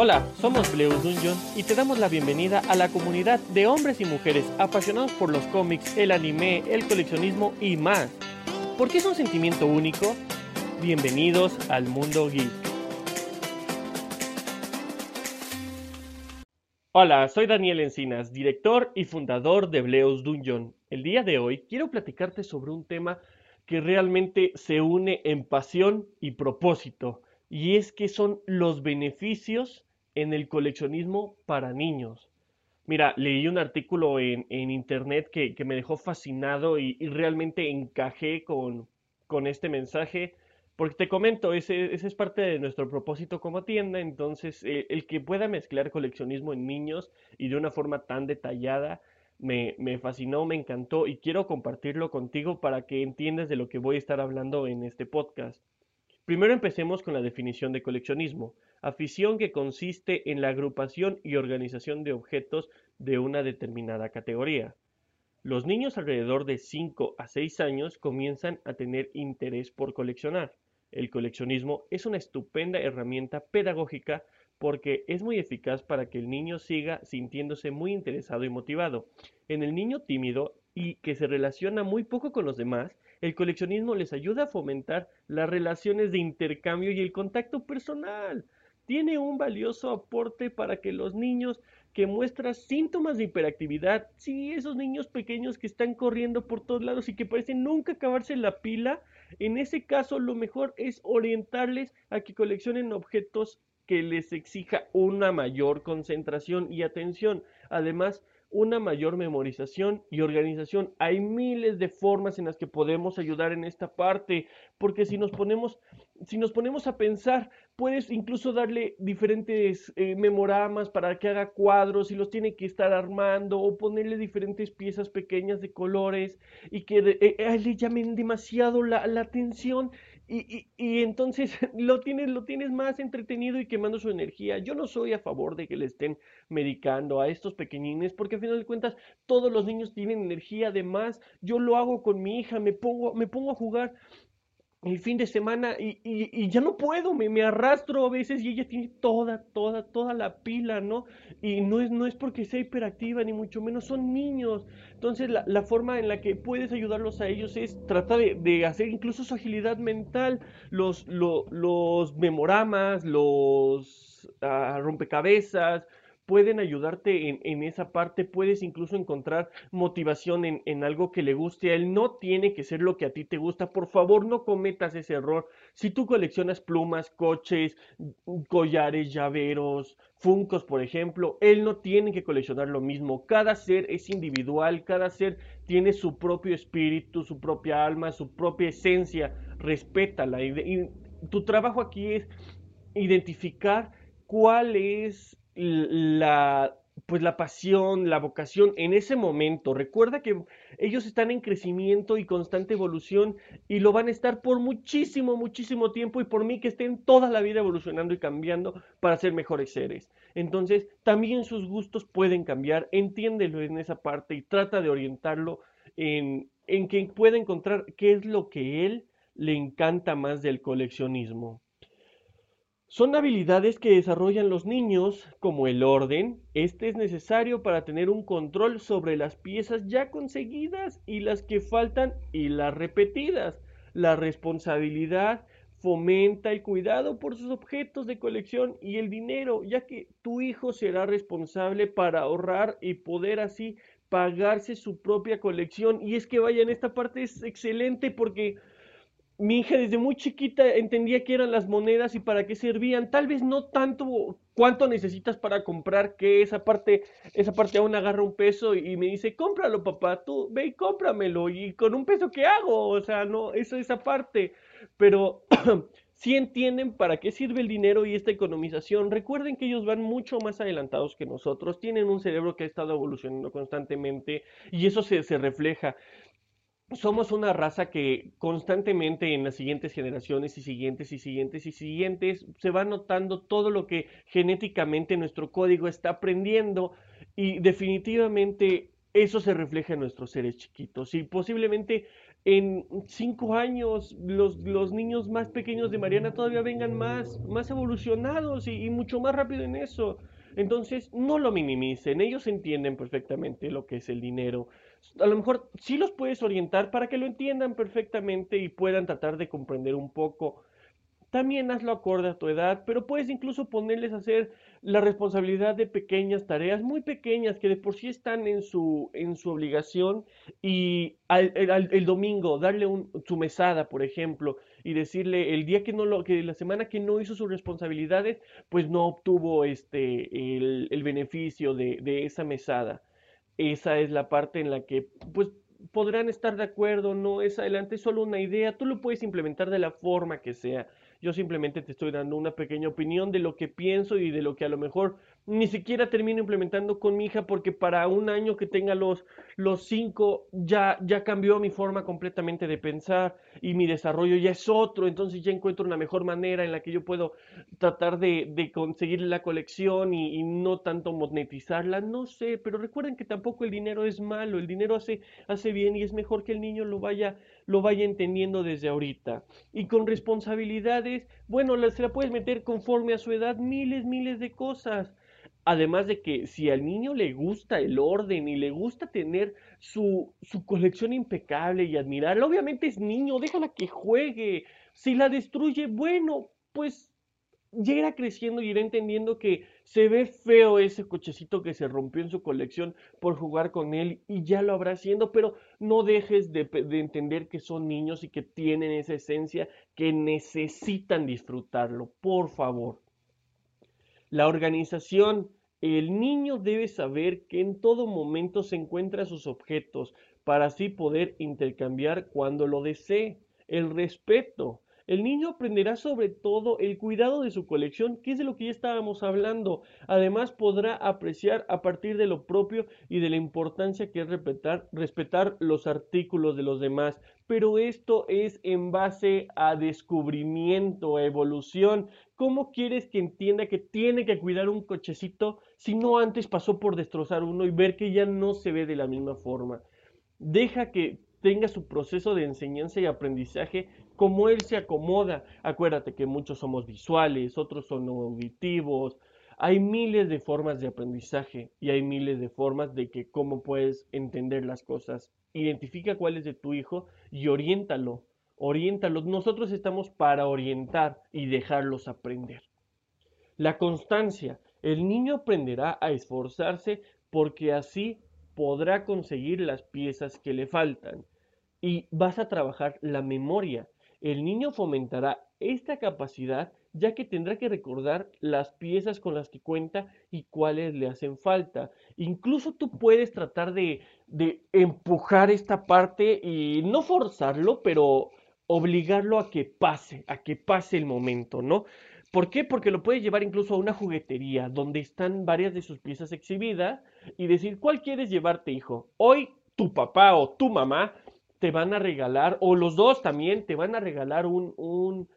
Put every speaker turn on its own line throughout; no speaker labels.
Hola, somos Bleus Dungeon y te damos la bienvenida a la comunidad de hombres y mujeres apasionados por los cómics, el anime, el coleccionismo y más. ¿Por qué es un sentimiento único? Bienvenidos al mundo geek. Hola, soy Daniel Encinas, director y fundador de Bleus Dungeon. El día de hoy quiero platicarte sobre un tema que realmente se une en pasión y propósito, y es que son los beneficios en el coleccionismo para niños. Mira, leí un artículo en, internet que, me dejó fascinado y, realmente encajé con, con, este mensaje, porque te comento, ese, es parte de nuestro propósito como tienda, entonces eh, el que pueda mezclar coleccionismo en niños y de una forma tan detallada, me, me, fascinó, me encantó y quiero compartirlo contigo para que entiendas de lo que voy a estar hablando en este podcast. Primero empecemos con la definición de coleccionismo, afición que consiste en la agrupación y organización de objetos de una determinada categoría. Los niños alrededor de 5 a 6 años comienzan a tener interés por coleccionar. El coleccionismo es una estupenda herramienta pedagógica porque es muy eficaz para que el niño siga sintiéndose muy interesado y motivado. En el niño tímido y que se relaciona muy poco con los demás, el coleccionismo les ayuda a fomentar las relaciones de intercambio y el contacto personal. Tiene un valioso aporte para que los niños que muestran síntomas de hiperactividad, sí, esos niños pequeños que están corriendo por todos lados y que parecen nunca acabarse la pila, en ese caso lo mejor es orientarles a que coleccionen objetos que les exija una mayor concentración y atención. Además, una mayor memorización y organización. Hay miles de formas en las que podemos ayudar en esta parte, porque si nos ponemos, si nos ponemos a pensar, puedes incluso darle diferentes eh, memoramas para que haga cuadros y los tiene que estar armando o ponerle diferentes piezas pequeñas de colores y que eh, le llamen demasiado la, la atención y, y, entonces lo tienes, lo tienes más entretenido y quemando su energía. Yo no soy a favor de que le estén medicando a estos pequeñines, porque al final de cuentas todos los niños tienen energía. Además, yo lo hago con mi hija, me pongo, me pongo a jugar el fin de semana y, y, ya no puedo, me, me, arrastro a veces y ella tiene toda, toda, toda la pila, ¿no? Y no es, no es porque sea hiperactiva, ni mucho menos, son niños. Entonces la, la forma en la que puedes ayudarlos a ellos es tratar de, de hacer incluso su agilidad mental, los, los memoramas, los ah, rompecabezas, pueden ayudarte en, en, esa parte, puedes incluso encontrar motivación en, en, algo que le guste a él, no tiene que ser lo que a ti te gusta, por favor no cometas ese error, si tú coleccionas plumas, coches, collares, llaveros, funcos, por ejemplo, él no tiene que coleccionar lo mismo, cada ser es individual, cada ser tiene su propio espíritu, su propia alma, su propia esencia, respétala, y tu trabajo aquí es identificar cuál es la pues la pasión, la vocación en ese momento. Recuerda que ellos están en crecimiento y constante evolución y lo van a estar por muchísimo, muchísimo tiempo y por mí que estén toda la vida evolucionando y cambiando para ser mejores seres. Entonces, también sus gustos pueden cambiar, entiéndelo en esa parte y trata de orientarlo en, en que pueda encontrar qué es lo que él le encanta más del coleccionismo. Son habilidades que desarrollan los niños, como el orden. Este es necesario para tener un control sobre las piezas ya conseguidas y las que faltan y las repetidas. La responsabilidad fomenta el cuidado por sus objetos de colección y el dinero, ya que tu hijo será responsable para ahorrar y poder así pagarse su propia colección. Y es que vaya, en esta parte es excelente porque mi hija desde muy chiquita entendía qué eran las monedas y para qué servían. Tal vez no tanto cuánto necesitas para comprar, que esa parte, esa parte aún agarra un peso y me dice, cómpralo papá, tú ve y cómpramelo. Y con un peso, ¿qué hago? O sea, no, eso esa parte. Pero sí entienden para qué sirve el dinero y esta economización. Recuerden que ellos van mucho más adelantados que nosotros, tienen un cerebro que ha estado evolucionando constantemente y eso se, se refleja somos una raza que constantemente en las siguientes generaciones y siguientes y siguientes y siguientes se va notando todo lo que genéticamente nuestro código está aprendiendo y definitivamente eso se refleja en nuestros seres chiquitos y posiblemente en cinco años los, los niños más pequeños de Mariana todavía vengan más, más evolucionados y, y mucho más rápido en eso. Entonces, no lo minimicen, ellos entienden perfectamente lo que es el dinero. A lo mejor sí los puedes orientar para que lo entiendan perfectamente y puedan tratar de comprender un poco también hazlo acorde a tu edad, pero puedes incluso ponerles a hacer la responsabilidad de pequeñas tareas, muy pequeñas, que de por sí están en su, en su obligación, y el domingo darle un, su mesada, por ejemplo, y decirle el día que no lo, que la semana que no hizo sus responsabilidades, pues no obtuvo este, el, el beneficio de, de esa mesada. Esa es la parte en la que, pues, podrán estar de acuerdo, no es adelante, es solo una idea, tú lo puedes implementar de la forma que sea. Yo simplemente te estoy dando una pequeña opinión de lo que pienso y de lo que a lo mejor ni siquiera termino implementando con mi hija porque para un año que tenga los, los cinco ya, ya cambió mi forma completamente de pensar y mi desarrollo ya es otro, entonces ya encuentro una mejor manera en la que yo puedo tratar de, de conseguir la colección y, no tanto monetizarla, no sé, pero recuerden que tampoco el dinero es malo, el dinero hace, hace bien y es mejor que el niño lo vaya, lo vaya entendiendo desde ahorita. Y con responsabilidades, bueno, se la puedes meter conforme a su edad miles, miles de cosas. Además de que si al niño le gusta el orden y le gusta tener su, su colección impecable y admirarla, obviamente es niño, déjala que juegue. Si la destruye, bueno, pues ya irá creciendo y irá entendiendo que se ve feo ese cochecito que se rompió en su colección por jugar con él y ya lo habrá haciendo, pero no dejes de, de, entender que son niños y que tienen esa esencia que necesitan disfrutarlo, por favor. La organización el niño debe saber que en todo momento se encuentra sus objetos para así poder intercambiar cuando lo desee. El respeto. El niño aprenderá sobre todo el cuidado de su colección, que es de lo que ya estábamos hablando. Además podrá apreciar a partir de lo propio y de la importancia que es respetar, respetar los artículos de los demás. Pero esto es en base a descubrimiento, a evolución. ¿Cómo quieres que entienda que tiene que cuidar un cochecito si no antes pasó por destrozar uno y ver que ya no se ve de la misma forma? Deja que tenga su proceso de enseñanza y aprendizaje como él se acomoda. Acuérdate que muchos somos visuales, otros son auditivos. Hay miles de formas de aprendizaje y hay miles de formas de que cómo puedes entender las cosas. Identifica cuál es de tu hijo y oriéntalo. Oriéntalo. Nosotros estamos para orientar y dejarlos aprender. La constancia. El niño aprenderá a esforzarse porque así podrá conseguir las piezas que le faltan y vas a trabajar la memoria. El niño fomentará esta capacidad ya que tendrá que recordar las piezas con las que cuenta y cuáles le hacen falta. Incluso tú puedes tratar de, de empujar esta parte y no forzarlo, pero obligarlo a que pase, a que pase el momento, ¿no? ¿Por qué? Porque lo puedes llevar incluso a una juguetería donde están varias de sus piezas exhibidas y decir, ¿cuál quieres llevarte, hijo? Hoy tu papá o tu mamá te van a regalar, o los dos también te van a regalar un, un,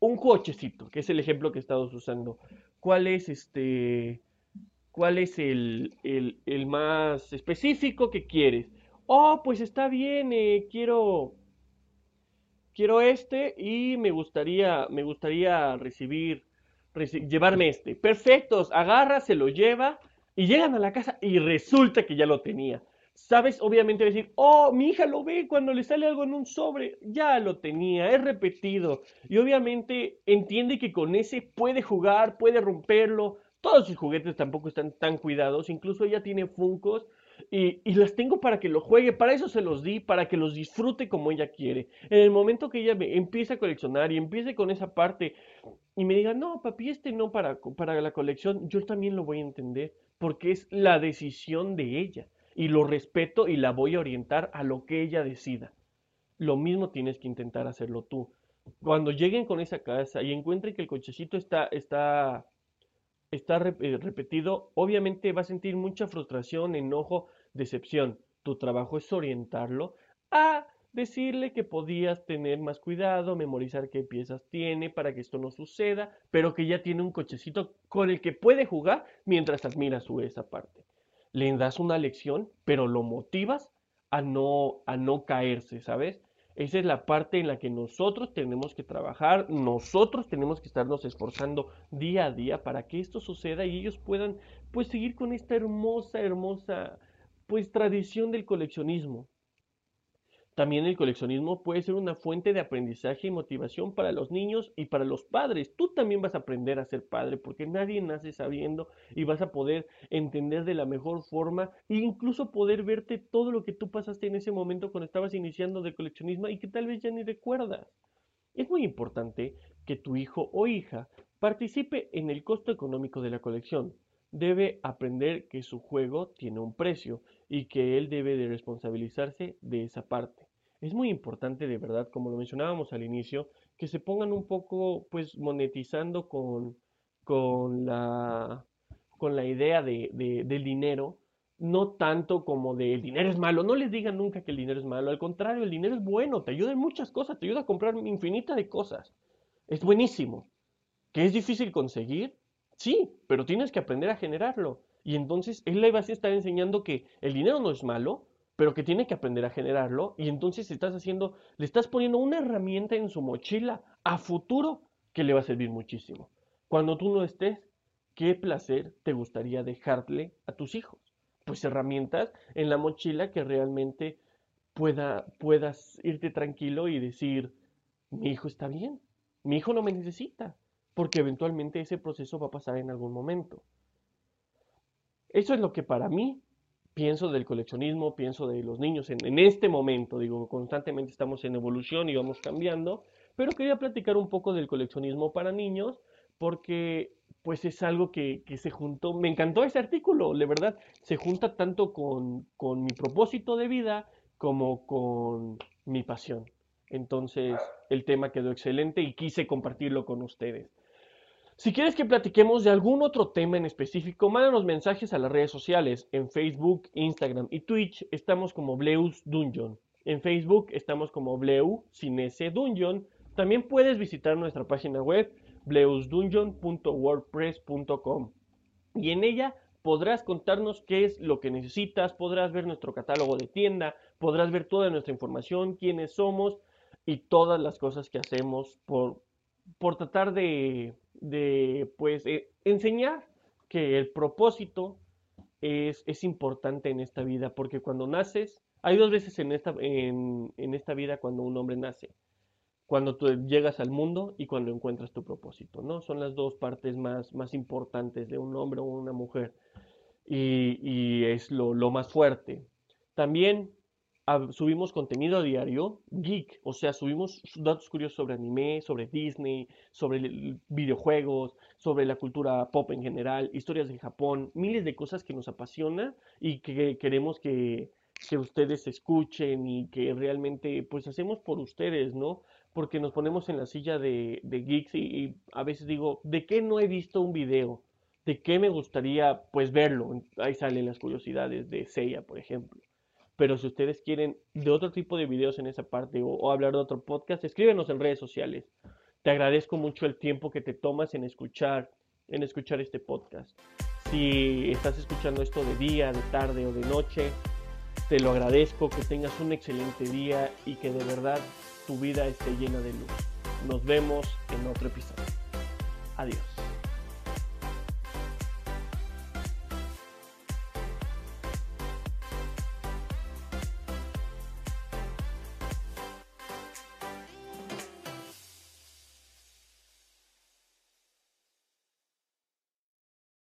un cochecito, que es el ejemplo que estamos usando. ¿Cuál es este? ¿Cuál es el, el, el más específico que quieres? Oh, pues está bien, eh, quiero quiero este y me gustaría, me gustaría recibir, reci llevarme este. Perfectos, agarra, se lo lleva y llegan a la casa y resulta que ya lo tenía. Sabes, obviamente decir, oh, mi hija lo ve cuando le sale algo en un sobre, ya lo tenía, es repetido. Y obviamente entiende que con ese puede jugar, puede romperlo. Todos sus juguetes tampoco están tan cuidados, incluso ella tiene funcos y, las tengo para que lo juegue, para eso se los di, para que los disfrute como ella quiere. En el momento que ella me empiece a coleccionar y empiece con esa parte y me diga, no, papi, este no para, para la colección, yo también lo voy a entender, porque es la decisión de ella. Y lo respeto y la voy a orientar a lo que ella decida. Lo mismo tienes que intentar hacerlo tú. Cuando lleguen con esa casa y encuentren que el cochecito está, está está eh, repetido, obviamente va a sentir mucha frustración, enojo, decepción. Tu trabajo es orientarlo a decirle que podías tener más cuidado, memorizar qué piezas tiene para que esto no suceda, pero que ya tiene un cochecito con el que puede jugar mientras admira su esa parte. Le das una lección, pero lo motivas a no, a no caerse, ¿sabes? Esa es la parte en la que nosotros tenemos que trabajar, nosotros tenemos que estarnos esforzando día a día para que esto suceda y ellos puedan pues seguir con esta hermosa, hermosa pues tradición del coleccionismo. También el coleccionismo puede ser una fuente de aprendizaje y motivación para los niños y para los padres. Tú también vas a aprender a ser padre porque nadie nace sabiendo y vas a poder entender de la mejor forma e incluso poder verte todo lo que tú pasaste en ese momento cuando estabas iniciando de coleccionismo y que tal vez ya ni recuerdas. Es muy importante que tu hijo o hija participe en el costo económico de la colección. Debe aprender que su juego tiene un precio y que él debe de responsabilizarse de esa parte es muy importante de verdad, como lo mencionábamos al inicio, que se pongan un poco pues monetizando con, con, la, con la idea de, del dinero, no tanto como de el dinero es malo, no les digan nunca que el dinero es malo, al contrario, el dinero es bueno, te ayuda en muchas cosas, te ayuda a comprar infinita de cosas, es buenísimo. ¿Que es difícil conseguir? Sí, pero tienes que aprender a generarlo. Y entonces él le va a estar enseñando que el dinero no es malo, pero que tiene que aprender a generarlo y entonces estás haciendo, le estás poniendo una herramienta en su mochila a futuro que le va a servir muchísimo. Cuando tú no estés, ¿qué placer te gustaría dejarle a tus hijos? Pues herramientas en la mochila que realmente pueda, puedas irte tranquilo y decir, mi hijo está bien, mi hijo no me necesita, porque eventualmente ese proceso va a pasar en algún momento. Eso es lo que para mí pienso del coleccionismo, pienso de los niños en, este momento, digo, constantemente estamos en evolución y vamos cambiando, pero quería platicar un poco del coleccionismo para niños porque pues es algo que, se juntó, me encantó ese artículo, de verdad, se junta tanto con, con mi propósito de vida como con mi pasión. Entonces el tema quedó excelente y quise compartirlo con ustedes. Si quieres que platiquemos de algún otro tema en específico, mándanos mensajes a las redes sociales. En Facebook, Instagram y Twitch estamos como Bleus Dungeon. En Facebook estamos como Bleu sin ese Dungeon. También puedes visitar nuestra página web bleusdungeon.wordpress.com y en ella podrás contarnos qué es lo que necesitas, podrás ver nuestro catálogo de tienda, podrás ver toda nuestra información, quiénes somos y todas las cosas que hacemos por, por tratar de de pues eh, enseñar que el propósito es, es, importante en esta vida, porque cuando naces, hay dos veces en esta, en, en esta vida cuando un hombre nace, cuando tú llegas al mundo y cuando encuentras tu propósito, ¿no? Son las dos partes más, más importantes de un hombre o una mujer y, y es lo, lo más fuerte. También subimos contenido a diario, geek, o sea, subimos datos curiosos sobre anime, sobre Disney, sobre videojuegos, sobre la cultura pop en general, historias de Japón, miles de cosas que nos apasiona y que queremos que, que ustedes escuchen y que realmente pues hacemos por ustedes, ¿no? Porque nos ponemos en la silla de, geeks y, y a veces digo, ¿de qué no he visto un video? ¿De qué me gustaría pues verlo? Ahí salen las curiosidades de Seiya, por ejemplo. Pero si ustedes quieren de otro tipo de videos en esa parte o, hablar de otro podcast, escríbenos en redes sociales. Te agradezco mucho el tiempo que te tomas en escuchar, en escuchar este podcast. Si estás escuchando esto de día, de tarde o de noche, te lo agradezco, que tengas un excelente día y que de verdad tu vida esté llena de luz. Nos vemos en otro episodio. Adiós.